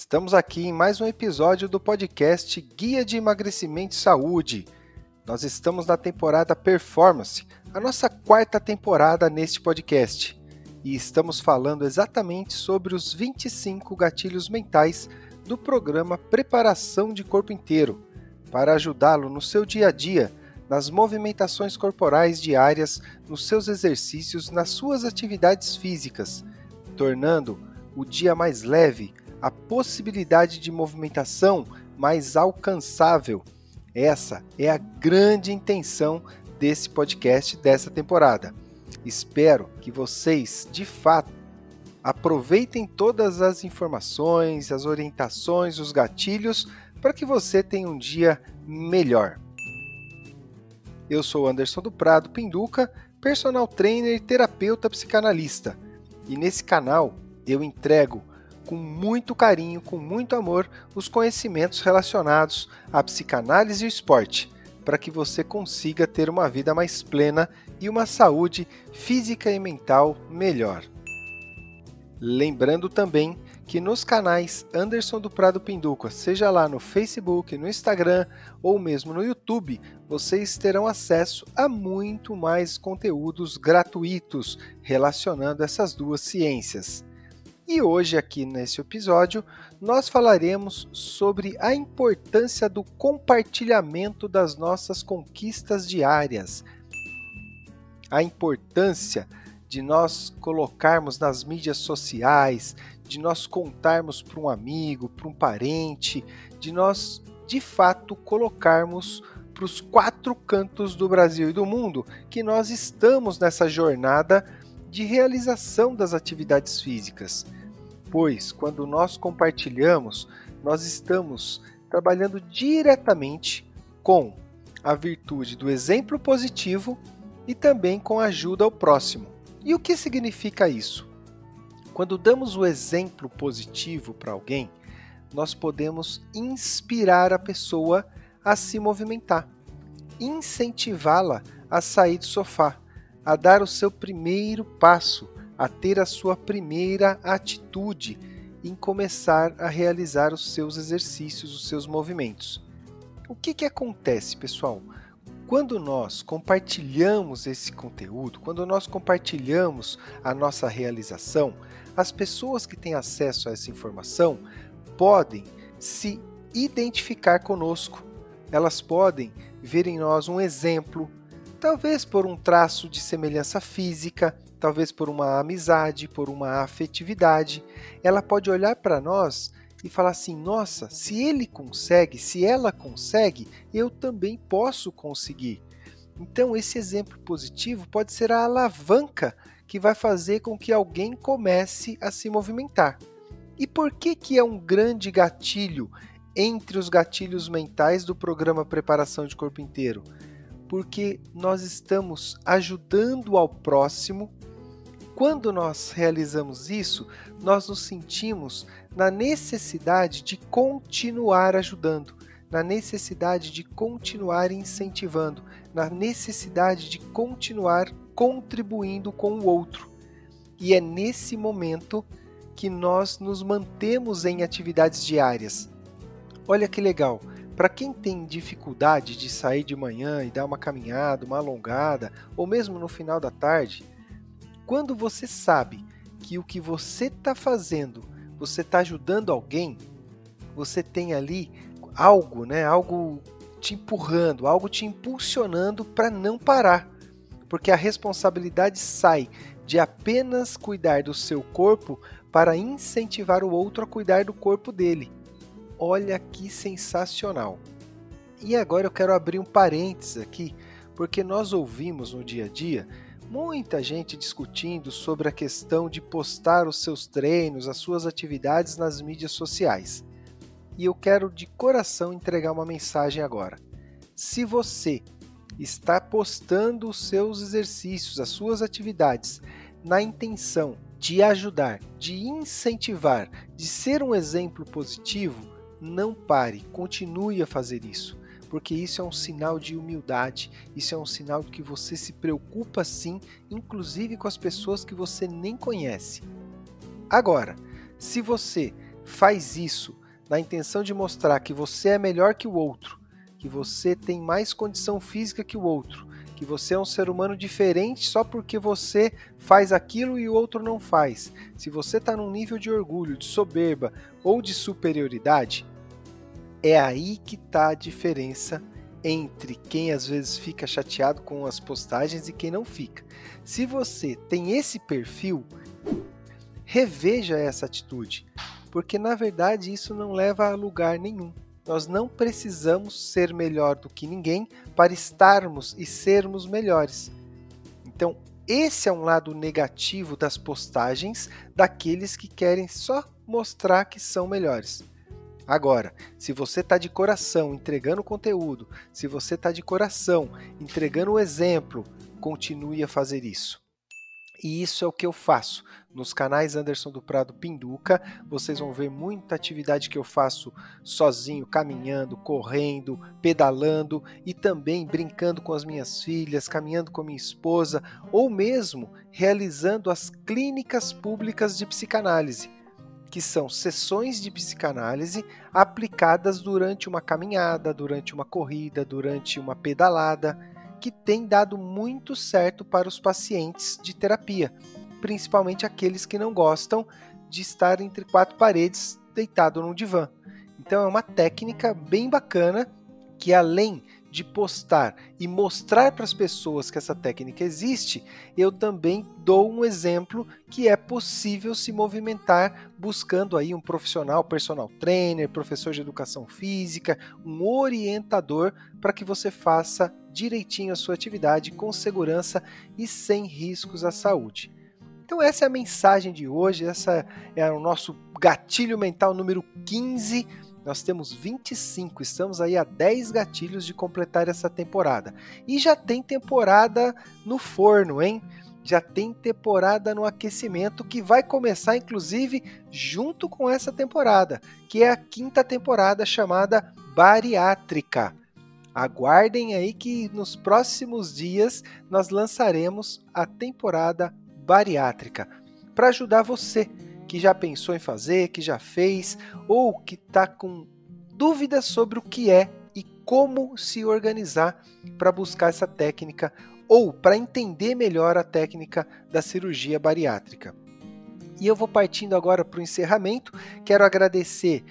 Estamos aqui em mais um episódio do podcast Guia de Emagrecimento e Saúde. Nós estamos na temporada Performance, a nossa quarta temporada neste podcast, e estamos falando exatamente sobre os 25 gatilhos mentais do programa Preparação de Corpo Inteiro, para ajudá-lo no seu dia a dia, nas movimentações corporais diárias, nos seus exercícios, nas suas atividades físicas, tornando o dia mais leve, a possibilidade de movimentação mais alcançável. Essa é a grande intenção desse podcast dessa temporada. Espero que vocês, de fato, aproveitem todas as informações, as orientações, os gatilhos para que você tenha um dia melhor. Eu sou Anderson do Prado Pinduca, personal trainer e terapeuta psicanalista. E nesse canal eu entrego com muito carinho, com muito amor, os conhecimentos relacionados à psicanálise e esporte, para que você consiga ter uma vida mais plena e uma saúde física e mental melhor. Lembrando também que nos canais Anderson do Prado Pinduca, seja lá no Facebook, no Instagram ou mesmo no YouTube, vocês terão acesso a muito mais conteúdos gratuitos relacionando essas duas ciências. E hoje, aqui nesse episódio, nós falaremos sobre a importância do compartilhamento das nossas conquistas diárias, a importância de nós colocarmos nas mídias sociais, de nós contarmos para um amigo, para um parente, de nós de fato colocarmos para os quatro cantos do Brasil e do mundo que nós estamos nessa jornada de realização das atividades físicas pois quando nós compartilhamos, nós estamos trabalhando diretamente com a virtude do exemplo positivo e também com a ajuda ao próximo. E o que significa isso? Quando damos o exemplo positivo para alguém, nós podemos inspirar a pessoa a se movimentar, incentivá-la a sair do sofá, a dar o seu primeiro passo, a ter a sua primeira atitude em começar a realizar os seus exercícios, os seus movimentos. O que, que acontece, pessoal? Quando nós compartilhamos esse conteúdo, quando nós compartilhamos a nossa realização, as pessoas que têm acesso a essa informação podem se identificar conosco. Elas podem ver em nós um exemplo, talvez por um traço de semelhança física, talvez por uma amizade, por uma afetividade, ela pode olhar para nós e falar assim: nossa, se ele consegue, se ela consegue, eu também posso conseguir. Então, esse exemplo positivo pode ser a alavanca que vai fazer com que alguém comece a se movimentar. E por que, que é um grande gatilho entre os gatilhos mentais do programa Preparação de Corpo Inteiro? Porque nós estamos ajudando ao próximo quando nós realizamos isso, nós nos sentimos na necessidade de continuar ajudando, na necessidade de continuar incentivando, na necessidade de continuar contribuindo com o outro. E é nesse momento que nós nos mantemos em atividades diárias. Olha que legal! Para quem tem dificuldade de sair de manhã e dar uma caminhada, uma alongada, ou mesmo no final da tarde, quando você sabe que o que você está fazendo, você está ajudando alguém, você tem ali algo, né? Algo te empurrando, algo te impulsionando para não parar. Porque a responsabilidade sai de apenas cuidar do seu corpo para incentivar o outro a cuidar do corpo dele. Olha que sensacional! E agora eu quero abrir um parênteses aqui, porque nós ouvimos no dia a dia muita gente discutindo sobre a questão de postar os seus treinos, as suas atividades nas mídias sociais. E eu quero de coração entregar uma mensagem agora. se você está postando os seus exercícios, as suas atividades, na intenção de ajudar, de incentivar, de ser um exemplo positivo, não pare, continue a fazer isso, porque isso é um sinal de humildade, isso é um sinal de que você se preocupa sim, inclusive com as pessoas que você nem conhece. Agora, se você faz isso na intenção de mostrar que você é melhor que o outro, que você tem mais condição física que o outro, que você é um ser humano diferente só porque você faz aquilo e o outro não faz. Se você está num nível de orgulho, de soberba ou de superioridade, é aí que está a diferença entre quem às vezes fica chateado com as postagens e quem não fica. Se você tem esse perfil, reveja essa atitude, porque na verdade isso não leva a lugar nenhum. Nós não precisamos ser melhor do que ninguém para estarmos e sermos melhores. Então, esse é um lado negativo das postagens daqueles que querem só mostrar que são melhores. Agora, se você está de coração entregando conteúdo, se você está de coração entregando o exemplo, continue a fazer isso. E isso é o que eu faço. Nos canais Anderson do Prado Pinduca, vocês vão ver muita atividade que eu faço sozinho, caminhando, correndo, pedalando e também brincando com as minhas filhas, caminhando com minha esposa ou mesmo realizando as clínicas públicas de psicanálise, que são sessões de psicanálise aplicadas durante uma caminhada, durante uma corrida, durante uma pedalada que tem dado muito certo para os pacientes de terapia, principalmente aqueles que não gostam de estar entre quatro paredes deitado num divã. Então é uma técnica bem bacana que além de postar e mostrar para as pessoas que essa técnica existe, eu também dou um exemplo que é possível se movimentar buscando aí um profissional, personal trainer, professor de educação física, um orientador para que você faça direitinho a sua atividade com segurança e sem riscos à saúde. Então essa é a mensagem de hoje, essa é o nosso gatilho mental número 15 nós temos 25, estamos aí a 10 gatilhos de completar essa temporada. E já tem temporada no forno, hein? Já tem temporada no aquecimento que vai começar inclusive junto com essa temporada, que é a quinta temporada chamada Bariátrica. Aguardem aí que nos próximos dias nós lançaremos a temporada bariátrica para ajudar você que já pensou em fazer, que já fez, ou que está com dúvidas sobre o que é e como se organizar para buscar essa técnica ou para entender melhor a técnica da cirurgia bariátrica. E eu vou partindo agora para o encerramento. Quero agradecer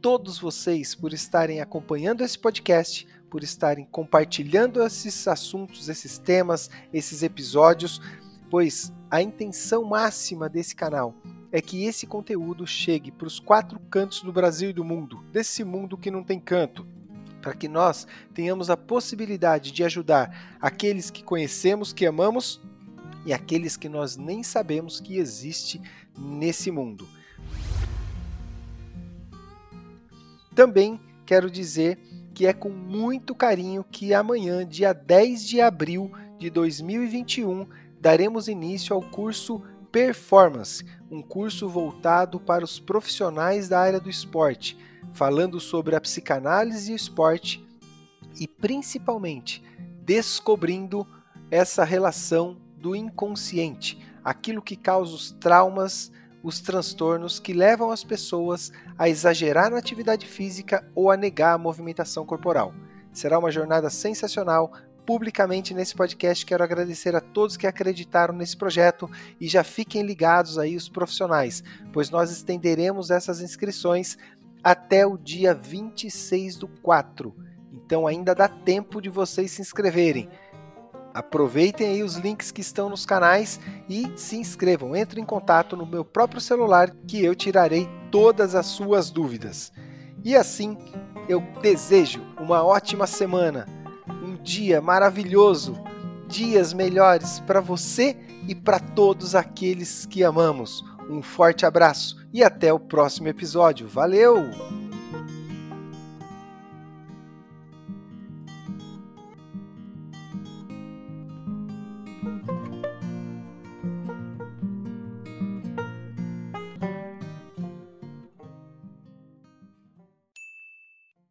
todos vocês por estarem acompanhando esse podcast, por estarem compartilhando esses assuntos, esses temas, esses episódios, pois a intenção máxima desse canal é que esse conteúdo chegue para os quatro cantos do Brasil e do mundo, desse mundo que não tem canto, para que nós tenhamos a possibilidade de ajudar aqueles que conhecemos, que amamos e aqueles que nós nem sabemos que existe nesse mundo. Também quero dizer que é com muito carinho que amanhã, dia 10 de abril de 2021, daremos início ao curso Performance, um curso voltado para os profissionais da área do esporte, falando sobre a psicanálise e o esporte e principalmente descobrindo essa relação do inconsciente, aquilo que causa os traumas, os transtornos que levam as pessoas a exagerar na atividade física ou a negar a movimentação corporal. Será uma jornada sensacional, publicamente nesse podcast. Quero agradecer a todos que acreditaram nesse projeto e já fiquem ligados aí os profissionais, pois nós estenderemos essas inscrições até o dia 26 do 4. Então ainda dá tempo de vocês se inscreverem. Aproveitem aí os links que estão nos canais e se inscrevam. Entre em contato no meu próprio celular que eu tirarei todas as suas dúvidas. E assim, eu desejo uma ótima semana dia maravilhoso, dias melhores para você e para todos aqueles que amamos. Um forte abraço e até o próximo episódio. Valeu!